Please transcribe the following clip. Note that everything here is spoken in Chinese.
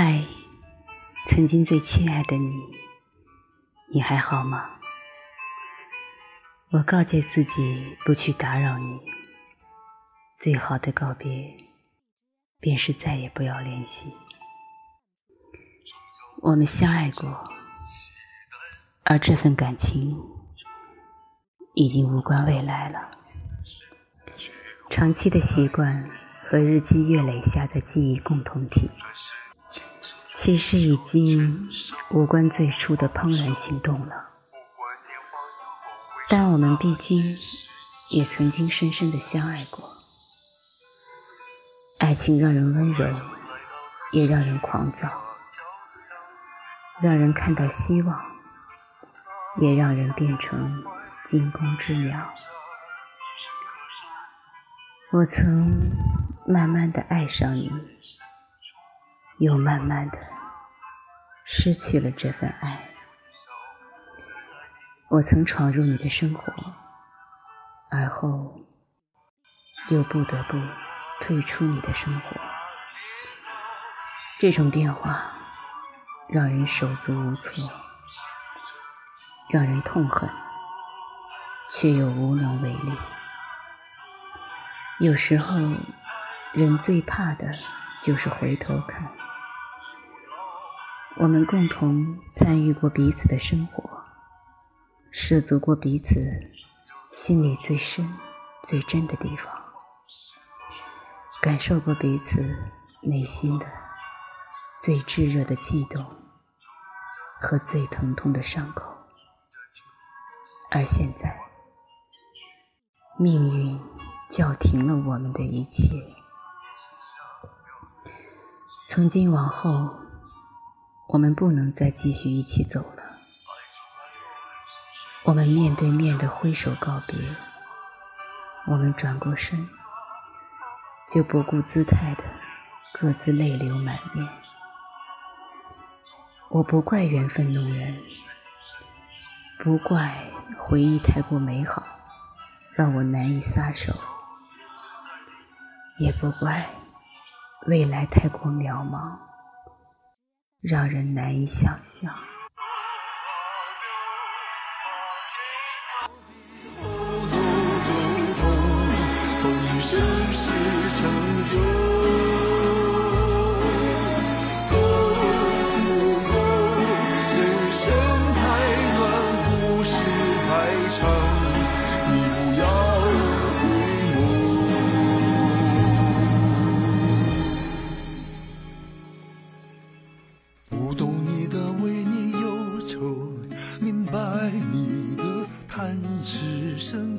嗨曾经最亲爱的你，你还好吗？我告诫自己不去打扰你。最好的告别，便是再也不要联系。我们相爱过，而这份感情已经无关未来了。长期的习惯和日积月累下的记忆共同体。其实已经无关最初的怦然心动了，但我们毕竟也曾经深深的相爱过。爱情让人温柔，也让人狂躁；让人看到希望，也让人变成惊弓之鸟。我曾慢慢的爱上你。又慢慢的失去了这份爱。我曾闯入你的生活，而后又不得不退出你的生活。这种变化让人手足无措，让人痛恨，却又无能为力。有时候，人最怕的就是回头看。我们共同参与过彼此的生活，涉足过彼此心里最深、最真的地方，感受过彼此内心的最炙热的悸动和最疼痛的伤口。而现在，命运叫停了我们的一切，从今往后。我们不能再继续一起走了。我们面对面的挥手告别，我们转过身，就不顾姿态的各自泪流满面。我不怪缘分弄人，不怪回忆太过美好，让我难以撒手，也不怪未来太过渺茫。让人难以想象。只剩。